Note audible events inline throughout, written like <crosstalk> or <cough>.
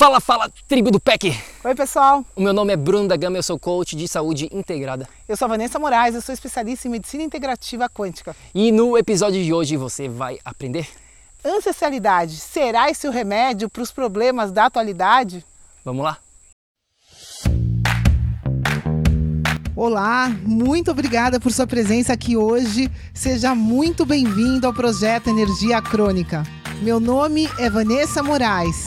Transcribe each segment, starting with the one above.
Fala, fala, tribo do PEC! Oi, pessoal! O meu nome é Bruno da Gama, eu sou coach de saúde integrada. Eu sou a Vanessa Moraes, eu sou especialista em medicina integrativa quântica. E no episódio de hoje você vai aprender Ancestralidade, será esse o remédio para os problemas da atualidade? Vamos lá? Olá, muito obrigada por sua presença aqui hoje. Seja muito bem-vindo ao projeto Energia Crônica. Meu nome é Vanessa Moraes.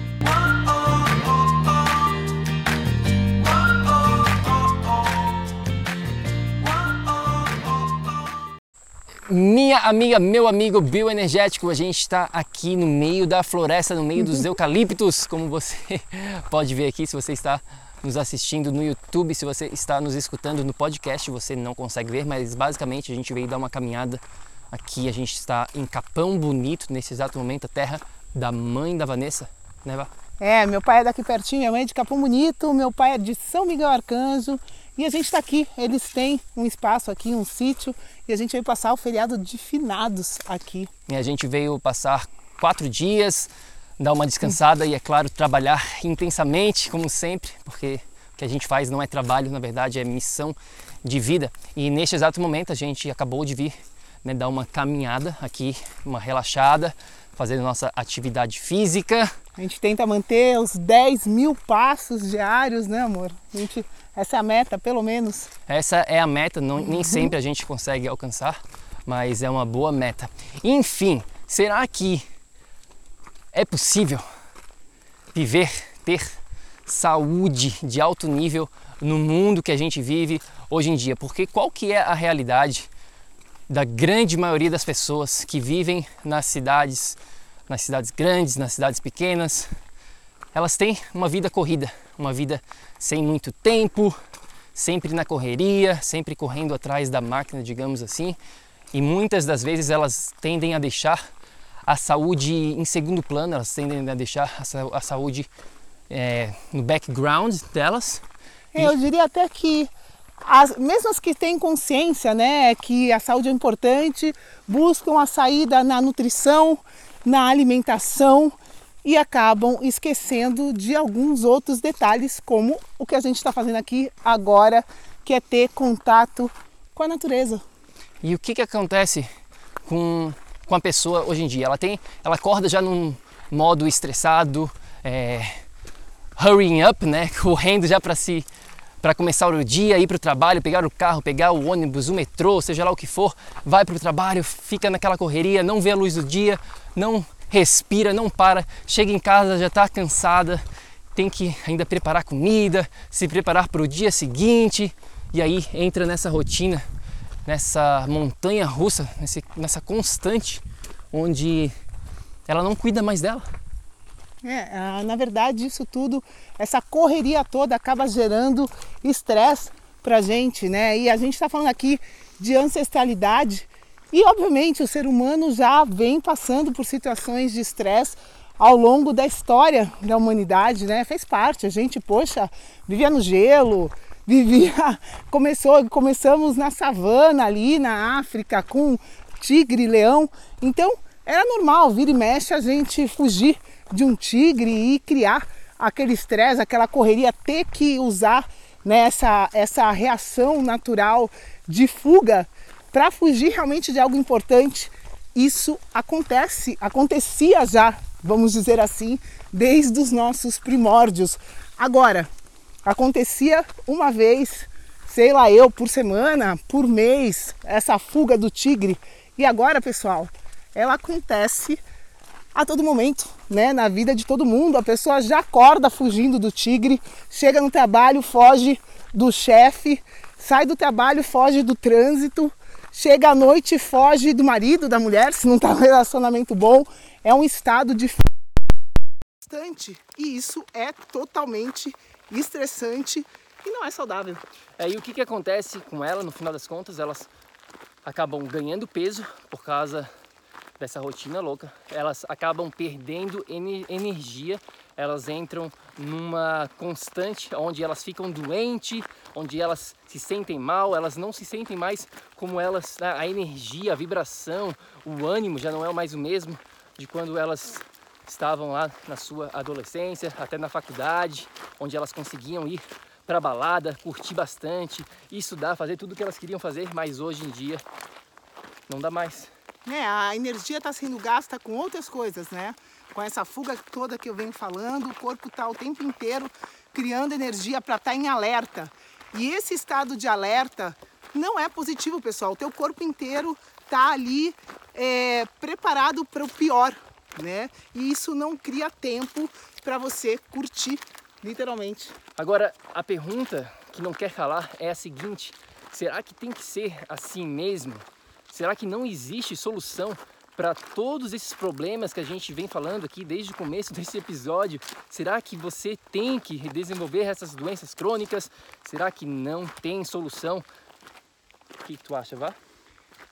Minha amiga, meu amigo bioenergético, a gente está aqui no meio da floresta, no meio dos eucaliptos, como você <laughs> pode ver aqui, se você está nos assistindo no YouTube, se você está nos escutando no podcast, você não consegue ver, mas basicamente a gente veio dar uma caminhada aqui, a gente está em Capão Bonito, nesse exato momento, a terra da mãe da Vanessa, né Vá? É, meu pai é daqui pertinho, minha mãe é de Capão Bonito, meu pai é de São Miguel Arcanjo e a gente está aqui. Eles têm um espaço aqui, um sítio, e a gente veio passar o feriado de finados aqui. E a gente veio passar quatro dias, dar uma descansada e, é claro, trabalhar intensamente, como sempre, porque o que a gente faz não é trabalho, na verdade é missão de vida. E neste exato momento a gente acabou de vir né, dar uma caminhada aqui, uma relaxada, fazendo nossa atividade física. A gente tenta manter os 10 mil passos diários, né, amor? A gente, essa é a meta, pelo menos. Essa é a meta, não, nem sempre a gente consegue alcançar, mas é uma boa meta. Enfim, será que é possível viver, ter saúde de alto nível no mundo que a gente vive hoje em dia? Porque qual que é a realidade da grande maioria das pessoas que vivem nas cidades, nas cidades grandes, nas cidades pequenas, elas têm uma vida corrida, uma vida sem muito tempo, sempre na correria, sempre correndo atrás da máquina, digamos assim, e muitas das vezes elas tendem a deixar a saúde em segundo plano, elas tendem a deixar a, saúde é, no background delas. É, eu diria até que as, mesmo as que têm consciência né, que a saúde é importante, buscam a saída na nutrição, na alimentação e acabam esquecendo de alguns outros detalhes, como o que a gente está fazendo aqui agora, que é ter contato com a natureza. E o que, que acontece com, com a pessoa hoje em dia? Ela tem, ela acorda já num modo estressado, é, hurrying up, né, <laughs> correndo já para se para começar o dia, ir para o trabalho, pegar o carro, pegar o ônibus, o metrô, seja lá o que for, vai para o trabalho, fica naquela correria, não vê a luz do dia, não respira, não para, chega em casa já está cansada, tem que ainda preparar comida, se preparar para o dia seguinte e aí entra nessa rotina, nessa montanha russa, nessa constante onde ela não cuida mais dela. É, na verdade, isso tudo, essa correria toda acaba gerando estresse para a gente, né? E a gente está falando aqui de ancestralidade e, obviamente, o ser humano já vem passando por situações de estresse ao longo da história da humanidade, né? Fez parte. A gente, poxa, vivia no gelo, <laughs> vivia, começou, começamos na savana ali na África com tigre, leão. Então, era normal, vira e mexe a gente fugir de um tigre e criar aquele estresse, aquela correria, ter que usar né, essa, essa reação natural de fuga para fugir realmente de algo importante. Isso acontece, acontecia já, vamos dizer assim, desde os nossos primórdios. Agora, acontecia uma vez, sei lá eu, por semana, por mês, essa fuga do tigre. E agora, pessoal, ela acontece a todo momento, né? Na vida de todo mundo. A pessoa já acorda fugindo do tigre, chega no trabalho, foge do chefe, sai do trabalho, foge do trânsito, chega à noite, foge do marido, da mulher, se não está um relacionamento bom. É um estado de constante e isso é totalmente estressante e não é saudável. É, e o que, que acontece com ela, no final das contas, elas acabam ganhando peso por causa dessa rotina louca, elas acabam perdendo energia, elas entram numa constante onde elas ficam doentes, onde elas se sentem mal, elas não se sentem mais como elas, né, a energia, a vibração, o ânimo já não é mais o mesmo de quando elas estavam lá na sua adolescência, até na faculdade, onde elas conseguiam ir para balada, curtir bastante, estudar, fazer tudo o que elas queriam fazer, mas hoje em dia não dá mais né, a energia está sendo gasta com outras coisas, né? Com essa fuga toda que eu venho falando, o corpo está o tempo inteiro criando energia para estar tá em alerta. E esse estado de alerta não é positivo, pessoal. O teu corpo inteiro está ali é, preparado para o pior, né? E isso não cria tempo para você curtir, literalmente. Agora, a pergunta que não quer calar é a seguinte: será que tem que ser assim mesmo? Será que não existe solução para todos esses problemas que a gente vem falando aqui desde o começo <laughs> desse episódio? Será que você tem que desenvolver essas doenças crônicas? Será que não tem solução? O que tu acha, Vá?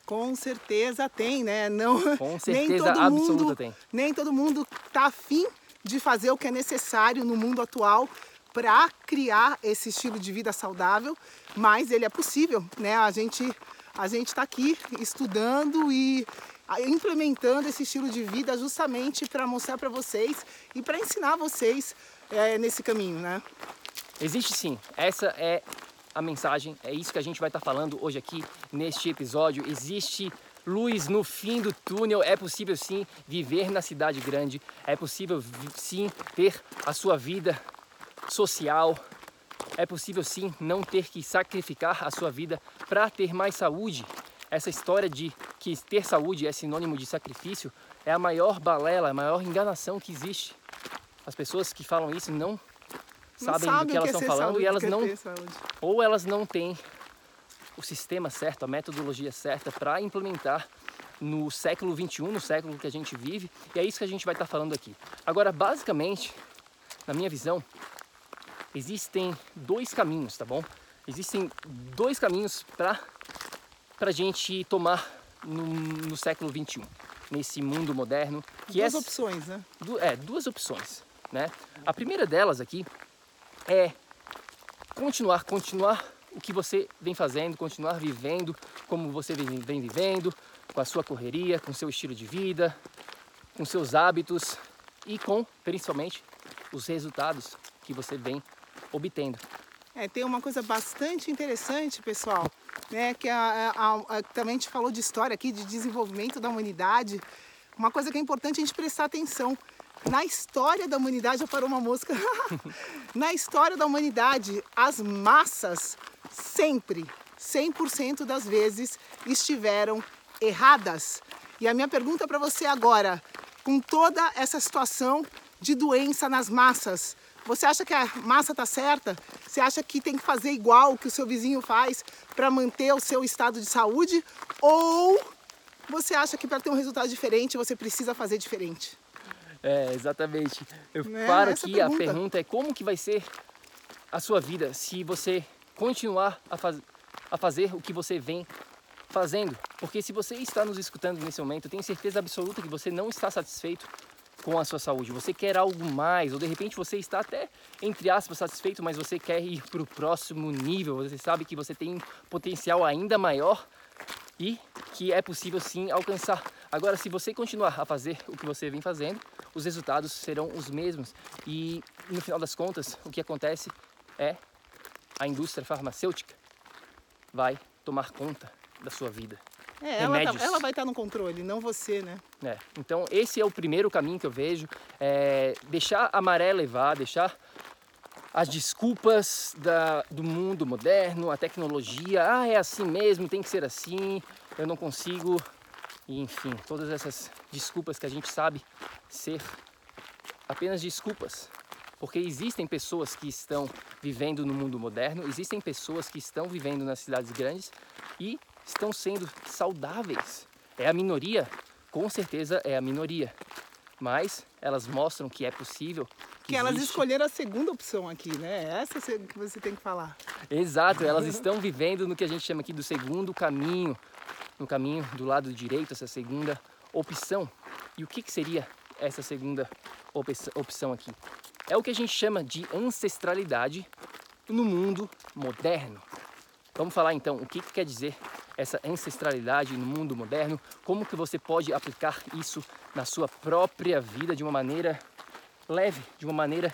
Com certeza tem, né? Não, Com <laughs> certeza nem todo absoluta mundo, tem. Nem todo mundo tá afim de fazer o que é necessário no mundo atual para criar esse estilo de vida saudável, mas ele é possível, né? A gente a gente está aqui estudando e implementando esse estilo de vida justamente para mostrar para vocês e para ensinar vocês é, nesse caminho, né? Existe sim. Essa é a mensagem. É isso que a gente vai estar tá falando hoje aqui neste episódio. Existe luz no fim do túnel. É possível sim viver na cidade grande. É possível sim ter a sua vida social, é possível sim não ter que sacrificar a sua vida para ter mais saúde. Essa história de que ter saúde é sinônimo de sacrifício é a maior balela, a maior enganação que existe. As pessoas que falam isso não, não sabem do que elas estão falando saúde, e elas não ou elas não têm o sistema certo, a metodologia certa para implementar no século 21, no século que a gente vive, e é isso que a gente vai estar tá falando aqui. Agora, basicamente, na minha visão, existem dois caminhos, tá bom? Existem dois caminhos para a gente tomar no, no, século 21, nesse mundo moderno. Que duas é, opções, né? Du, é, duas opções, né? A primeira delas aqui é continuar, continuar o que você vem fazendo, continuar vivendo como você vem, vem vivendo, com a sua correria, com o seu estilo de vida, com seus hábitos e com, principalmente, os resultados que você vem obtendo. É, tem uma coisa bastante interessante, pessoal, né, que a, a, a, também a gente falou de história aqui, de desenvolvimento da humanidade. Uma coisa que é importante a gente prestar atenção. Na história da humanidade, já parou uma mosca. <laughs> Na história da humanidade, as massas sempre, 100% das vezes, estiveram erradas. E a minha pergunta para você agora, com toda essa situação de doença nas massas, você acha que a massa está certa? Você acha que tem que fazer igual que o seu vizinho faz para manter o seu estado de saúde? Ou você acha que para ter um resultado diferente você precisa fazer diferente? É, exatamente. Eu né? paro Essa aqui, pergunta. a pergunta é como que vai ser a sua vida se você continuar a, faz, a fazer o que você vem fazendo. Porque se você está nos escutando nesse momento, eu tenho certeza absoluta que você não está satisfeito com a sua saúde, você quer algo mais, ou de repente você está até, entre aspas, satisfeito, mas você quer ir para o próximo nível, você sabe que você tem um potencial ainda maior e que é possível sim alcançar. Agora, se você continuar a fazer o que você vem fazendo, os resultados serão os mesmos e no final das contas, o que acontece é a indústria farmacêutica vai tomar conta da sua vida. É, ela, tá, ela, vai estar tá no controle, não você, né? É, então esse é o primeiro caminho que eu vejo, é deixar a maré levar, deixar as desculpas da, do mundo moderno, a tecnologia, ah, é assim mesmo, tem que ser assim, eu não consigo, e, enfim, todas essas desculpas que a gente sabe ser apenas desculpas. Porque existem pessoas que estão vivendo no mundo moderno, existem pessoas que estão vivendo nas cidades grandes e estão sendo saudáveis. É a minoria, com certeza é a minoria. Mas elas mostram que é possível. Que, que elas escolheram a segunda opção aqui, né? Essa que você tem que falar. Exato, elas <laughs> estão vivendo no que a gente chama aqui do segundo caminho, no caminho do lado direito, essa segunda opção. E o que, que seria essa segunda opção aqui? É o que a gente chama de ancestralidade no mundo moderno. Vamos falar então o que, que quer dizer essa ancestralidade no mundo moderno, como que você pode aplicar isso na sua própria vida de uma maneira leve, de uma maneira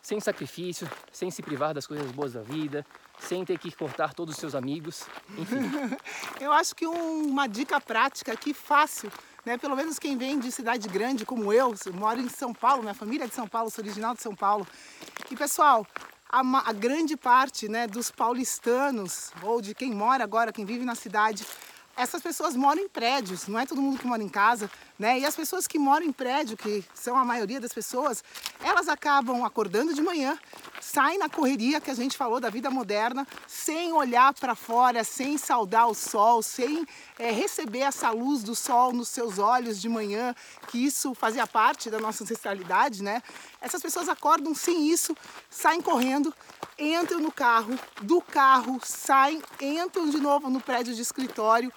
sem sacrifício, sem se privar das coisas boas da vida, sem ter que cortar todos os seus amigos, enfim. <laughs> Eu acho que um, uma dica prática aqui fácil né? Pelo menos quem vem de cidade grande como eu, eu moro em São Paulo, minha família é de São Paulo, sou original de São Paulo. E pessoal, a, a grande parte né, dos paulistanos ou de quem mora agora, quem vive na cidade, essas pessoas moram em prédios, não é todo mundo que mora em casa, né? E as pessoas que moram em prédio, que são a maioria das pessoas, elas acabam acordando de manhã, saem na correria que a gente falou da vida moderna, sem olhar para fora, sem saudar o sol, sem é, receber essa luz do sol nos seus olhos de manhã, que isso fazia parte da nossa ancestralidade, né? Essas pessoas acordam sem isso, saem correndo, entram no carro, do carro saem, entram de novo no prédio de escritório,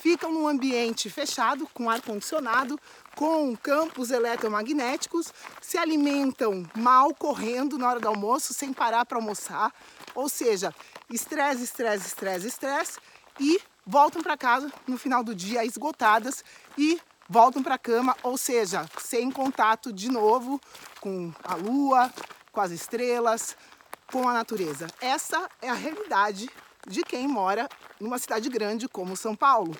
ficam num ambiente fechado, com ar condicionado, com campos eletromagnéticos, se alimentam mal correndo na hora do almoço, sem parar para almoçar, ou seja, estresse, estresse, estresse, estresse, e voltam para casa no final do dia esgotadas e voltam para a cama, ou seja, sem contato de novo com a lua, com as estrelas, com a natureza. Essa é a realidade de quem mora numa cidade grande como São Paulo.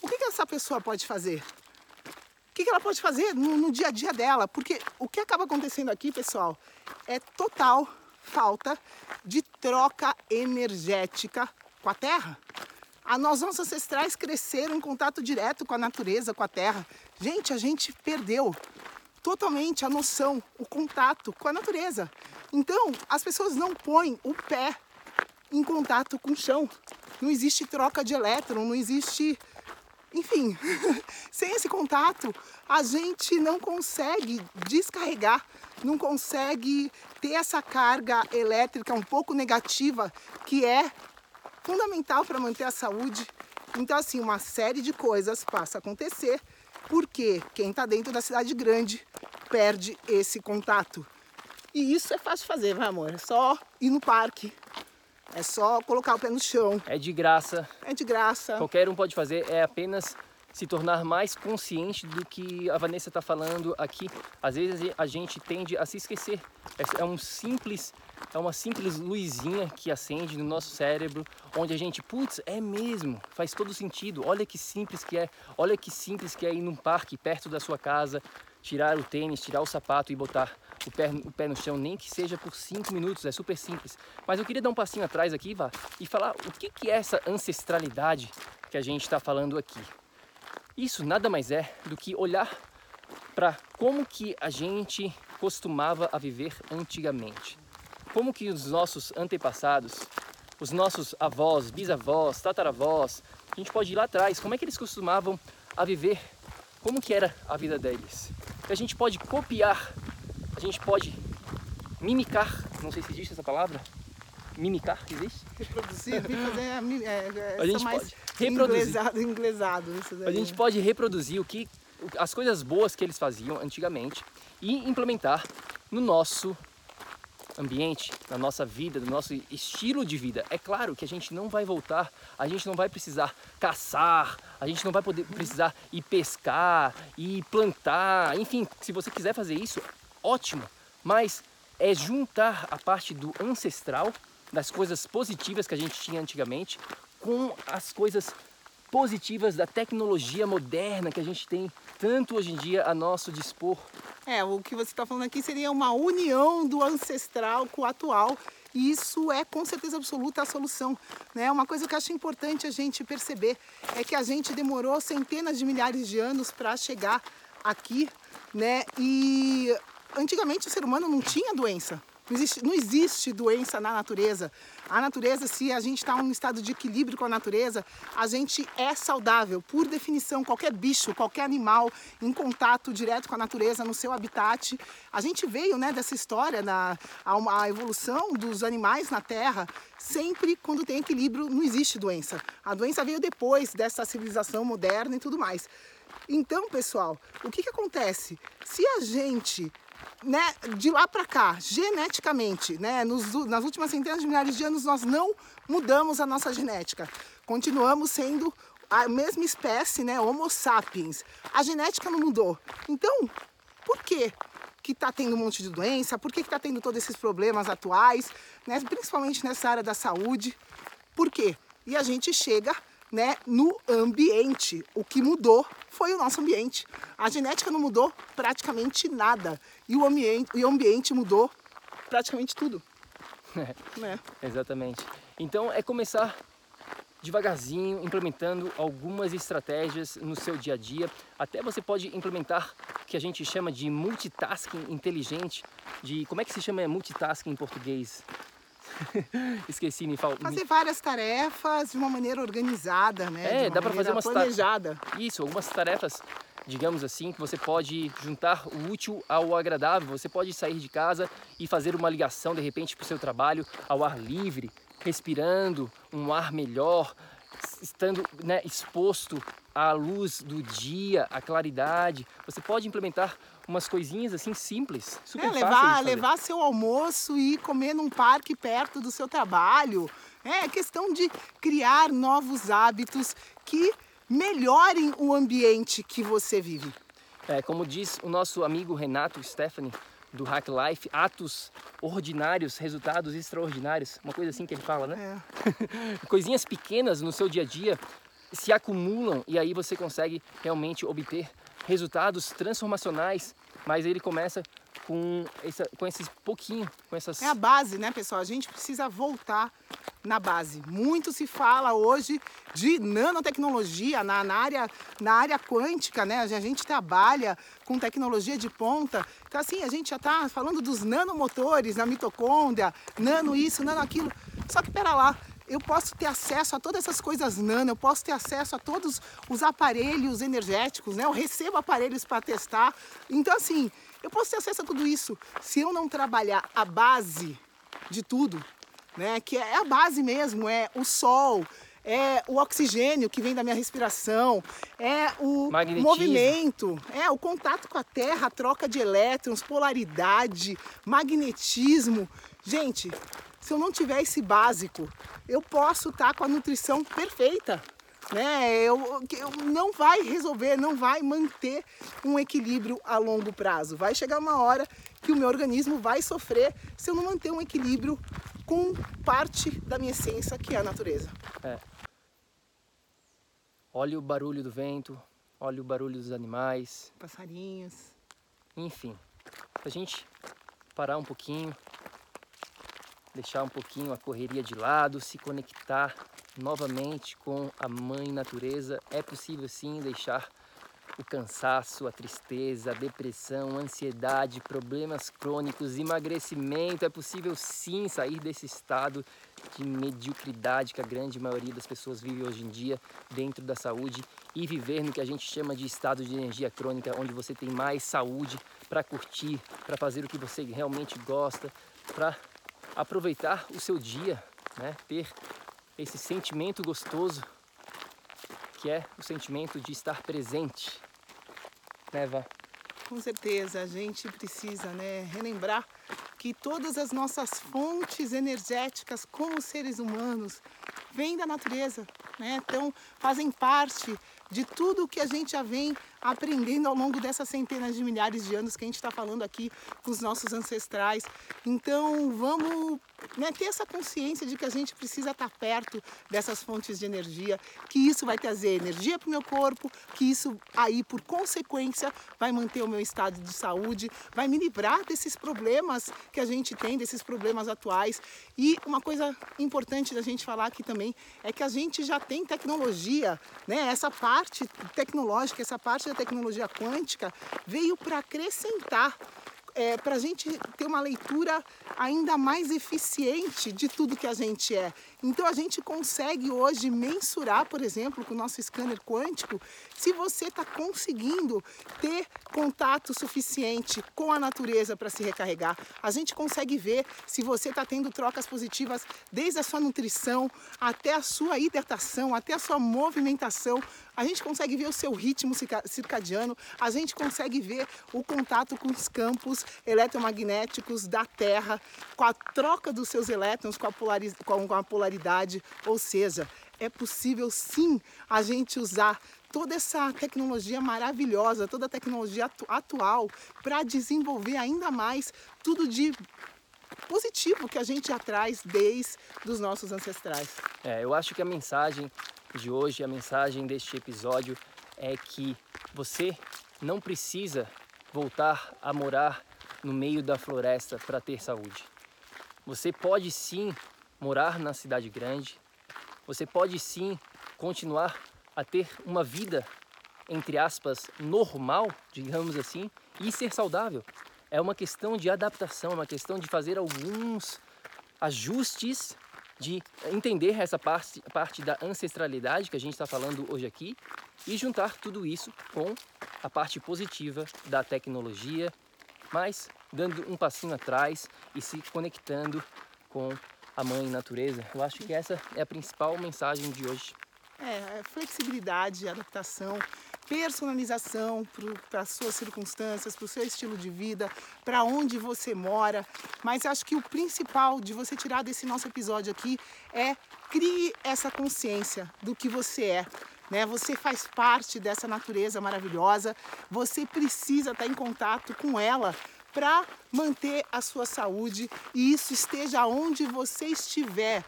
O que, que essa pessoa pode fazer? O que, que ela pode fazer no, no dia a dia dela? Porque o que acaba acontecendo aqui, pessoal, é total falta de troca energética com a terra. A nós, nossos ancestrais cresceram em contato direto com a natureza, com a terra. Gente, a gente perdeu totalmente a noção, o contato com a natureza. Então, as pessoas não põem o pé em contato com o chão. Não existe troca de elétron, não existe. Enfim, <laughs> sem esse contato, a gente não consegue descarregar, não consegue ter essa carga elétrica um pouco negativa que é fundamental para manter a saúde. Então, assim, uma série de coisas passa a acontecer porque quem está dentro da cidade grande perde esse contato. E isso é fácil de fazer, vai amor? É só ir no parque, é só colocar o pé no chão. É de graça. É de graça. Qualquer um pode fazer, é apenas se tornar mais consciente do que a Vanessa está falando aqui. Às vezes a gente tende a se esquecer. É, é um simples, é uma simples luzinha que acende no nosso cérebro, onde a gente, putz, é mesmo, faz todo sentido. Olha que simples que é, olha que simples que é ir num parque perto da sua casa, tirar o tênis, tirar o sapato e botar o pé, o pé no chão, nem que seja por 5 minutos, é super simples. Mas eu queria dar um passinho atrás aqui, Vá, e falar o que, que é essa ancestralidade que a gente está falando aqui. Isso nada mais é do que olhar para como que a gente costumava a viver antigamente. Como que os nossos antepassados, os nossos avós, bisavós, tataravós, a gente pode ir lá atrás, como é que eles costumavam a viver, como que era a vida deles. a gente pode copiar a gente pode mimicar, não sei se existe essa palavra, mimicar, existe? Reproduzir, fazer é, é, a gente pode reproduzir. Inglesado, inglesado. A gente pode reproduzir o que, as coisas boas que eles faziam antigamente e implementar no nosso ambiente, na nossa vida, no nosso estilo de vida. É claro que a gente não vai voltar, a gente não vai precisar caçar, a gente não vai poder precisar ir pescar, ir plantar, enfim, se você quiser fazer isso, ótimo, mas é juntar a parte do ancestral, das coisas positivas que a gente tinha antigamente, com as coisas positivas da tecnologia moderna que a gente tem tanto hoje em dia a nosso dispor. É, o que você está falando aqui seria uma união do ancestral com o atual. E isso é com certeza absoluta a solução. Né? Uma coisa que eu acho importante a gente perceber é que a gente demorou centenas de milhares de anos para chegar aqui, né? E antigamente o ser humano não tinha doença. Não existe, não existe doença na natureza. A natureza, se a gente está em um estado de equilíbrio com a natureza, a gente é saudável. Por definição, qualquer bicho, qualquer animal em contato direto com a natureza, no seu habitat. A gente veio né, dessa história, na, a, a evolução dos animais na Terra. Sempre quando tem equilíbrio, não existe doença. A doença veio depois dessa civilização moderna e tudo mais. Então, pessoal, o que, que acontece? Se a gente né, de lá para cá, geneticamente, né, nos, nas últimas centenas de milhares de anos, nós não mudamos a nossa genética. Continuamos sendo a mesma espécie, né, Homo sapiens. A genética não mudou. Então, por que que está tendo um monte de doença? Por que está tendo todos esses problemas atuais, né, principalmente nessa área da saúde? Por quê? E a gente chega né, no ambiente. O que mudou foi o nosso ambiente. A genética não mudou praticamente nada. E o ambiente, o ambiente mudou praticamente tudo. <laughs> É, né? Exatamente. Então é começar devagarzinho, implementando algumas estratégias no seu dia a dia. Até você pode implementar o que a gente chama de multitasking inteligente. De como é que se chama multitasking em português? <laughs> Esqueci, falta. Fazer várias tarefas de uma maneira organizada, né? É, dá para fazer uma planejada. Isso, algumas tarefas, digamos assim, que você pode juntar o útil ao agradável. Você pode sair de casa e fazer uma ligação de repente para o seu trabalho ao ar livre, respirando um ar melhor, estando né, exposto à luz do dia, à claridade. Você pode implementar umas coisinhas assim simples, super é, levar, levar seu almoço e comer num parque perto do seu trabalho. É questão de criar novos hábitos que melhorem o ambiente que você vive. É, como diz o nosso amigo Renato Stephanie do Hack Life, atos ordinários, resultados extraordinários, uma coisa assim que ele fala, né? É. <laughs> Coisinhas pequenas no seu dia a dia se acumulam e aí você consegue realmente obter resultados transformacionais, mas ele começa com, com esses pouquinho, com essas... É a base, né, pessoal? A gente precisa voltar na base. Muito se fala hoje de nanotecnologia na, na, área, na área quântica, né? A gente trabalha com tecnologia de ponta. Então, assim, a gente já está falando dos nanomotores na mitocôndria, nano isso, nano aquilo. Só que, pera lá, eu posso ter acesso a todas essas coisas nano, eu posso ter acesso a todos os aparelhos energéticos, né? Eu recebo aparelhos para testar. Então, assim, eu posso ter acesso a tudo isso. Se eu não trabalhar a base de tudo, né? Que é a base mesmo, é o sol, é o oxigênio que vem da minha respiração, é o movimento, é o contato com a terra, a troca de elétrons, polaridade, magnetismo. Gente, se eu não tiver esse básico, eu posso estar com a nutrição perfeita. Né? Eu, eu, não vai resolver, não vai manter um equilíbrio a longo prazo. Vai chegar uma hora que o meu organismo vai sofrer se eu não manter um equilíbrio com parte da minha essência, que é a natureza. É. Olha o barulho do vento, olha o barulho dos animais. Passarinhos. Enfim, a gente parar um pouquinho, deixar um pouquinho a correria de lado, se conectar novamente com a mãe natureza, é possível sim deixar o cansaço, a tristeza, a depressão, a ansiedade, problemas crônicos, emagrecimento. É possível sim sair desse estado de mediocridade que a grande maioria das pessoas vive hoje em dia dentro da saúde e viver no que a gente chama de estado de energia crônica, onde você tem mais saúde para curtir, para fazer o que você realmente gosta, para aproveitar o seu dia, né? ter esse sentimento gostoso que é o sentimento de estar presente. Né, Vá? Com certeza, a gente precisa né, relembrar que todas as nossas fontes energéticas como seres humanos vêm da natureza, né? então fazem parte de tudo que a gente já vem aprendendo ao longo dessas centenas de milhares de anos que a gente está falando aqui com os nossos ancestrais. Então vamos né, ter essa consciência de que a gente precisa estar tá perto dessas fontes de energia, que isso vai trazer energia para o meu corpo, que isso aí, por consequência, vai manter o meu estado de saúde, vai me livrar desses problemas que a gente tem, desses problemas atuais. E uma coisa importante da gente falar aqui também é que a gente já tem tecnologia, né? Essa parte tecnológica, essa parte da tecnologia quântica veio para acrescentar é, para a gente ter uma leitura ainda mais eficiente de tudo que a gente é. Então a gente consegue hoje mensurar, por exemplo, com o nosso scanner quântico, se você está conseguindo ter contato suficiente com a natureza para se recarregar. A gente consegue ver se você está tendo trocas positivas desde a sua nutrição até a sua hidratação, até a sua movimentação. A gente consegue ver o seu ritmo circadiano, a gente consegue ver o contato com os campos eletromagnéticos da Terra, com a troca dos seus elétrons com a, com a polaridade, ou seja, é possível sim a gente usar toda essa tecnologia maravilhosa, toda a tecnologia atu atual para desenvolver ainda mais tudo de positivo que a gente traz desde os nossos ancestrais. É, eu acho que a mensagem de hoje, a mensagem deste episódio é que você não precisa voltar a morar no meio da floresta para ter saúde. Você pode sim morar na cidade grande, você pode sim continuar a ter uma vida, entre aspas, normal, digamos assim, e ser saudável. É uma questão de adaptação, é uma questão de fazer alguns ajustes, de entender essa parte, parte da ancestralidade que a gente está falando hoje aqui e juntar tudo isso com a parte positiva da tecnologia, mas dando um passinho atrás e se conectando com a mãe natureza. Eu acho que essa é a principal mensagem de hoje. É, é flexibilidade, adaptação, personalização para as suas circunstâncias, para o seu estilo de vida, para onde você mora. Mas acho que o principal de você tirar desse nosso episódio aqui é crie essa consciência do que você é. Né? Você faz parte dessa natureza maravilhosa, você precisa estar em contato com ela para manter a sua saúde e isso esteja onde você estiver.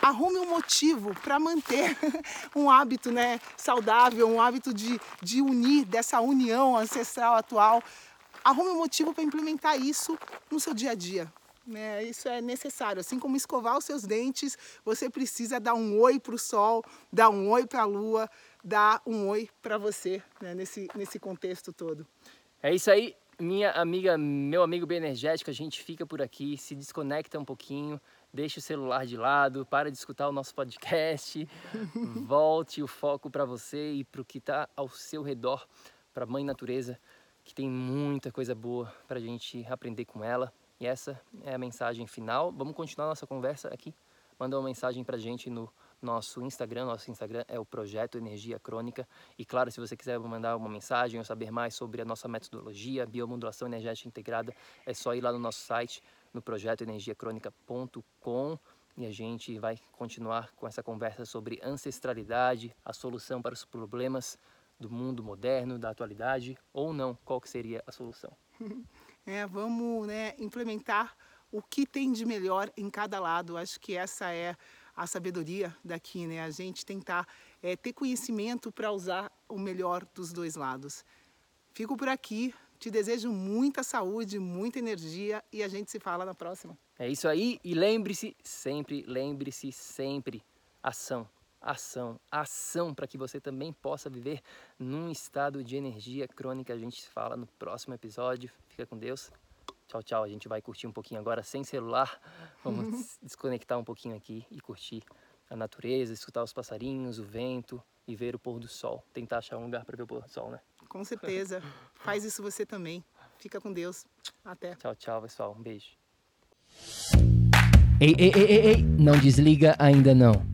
Arrume um motivo para manter <laughs> um hábito né, saudável, um hábito de, de unir, dessa união ancestral atual. Arrume um motivo para implementar isso no seu dia a dia. Né? Isso é necessário. Assim como escovar os seus dentes, você precisa dar um oi para o sol, dar um oi para a lua, dar um oi para você né? nesse, nesse contexto todo. É isso aí minha amiga, meu amigo bem energético, a gente fica por aqui, se desconecta um pouquinho, deixa o celular de lado, para de escutar o nosso podcast, <laughs> volte o foco para você e para o que está ao seu redor, para a Mãe Natureza, que tem muita coisa boa para a gente aprender com ela. Essa é a mensagem final. Vamos continuar nossa conversa aqui. Manda uma mensagem para a gente no nosso Instagram. Nosso Instagram é o Projeto Energia Crônica. E claro, se você quiser mandar uma mensagem ou saber mais sobre a nossa metodologia, biomodulação energética integrada, é só ir lá no nosso site, no projetoenergiacronica.com e a gente vai continuar com essa conversa sobre ancestralidade, a solução para os problemas do mundo moderno, da atualidade, ou não, qual que seria a solução? <laughs> É, vamos né, implementar o que tem de melhor em cada lado. Acho que essa é a sabedoria daqui, né? A gente tentar é, ter conhecimento para usar o melhor dos dois lados. Fico por aqui, te desejo muita saúde, muita energia e a gente se fala na próxima. É isso aí e lembre-se sempre, lembre-se sempre, ação, ação, ação para que você também possa viver num estado de energia crônica. A gente se fala no próximo episódio. Fica com Deus. Tchau, tchau. A gente vai curtir um pouquinho agora sem celular. <laughs> Vamos desconectar um pouquinho aqui e curtir a natureza, escutar os passarinhos, o vento e ver o pôr do sol. Tentar achar um lugar para ver o pôr do sol, né? Com certeza. Faz isso você também. Fica com Deus. Até. Tchau, tchau, pessoal. Um beijo. Ei, ei, ei, ei, ei. Não desliga ainda não.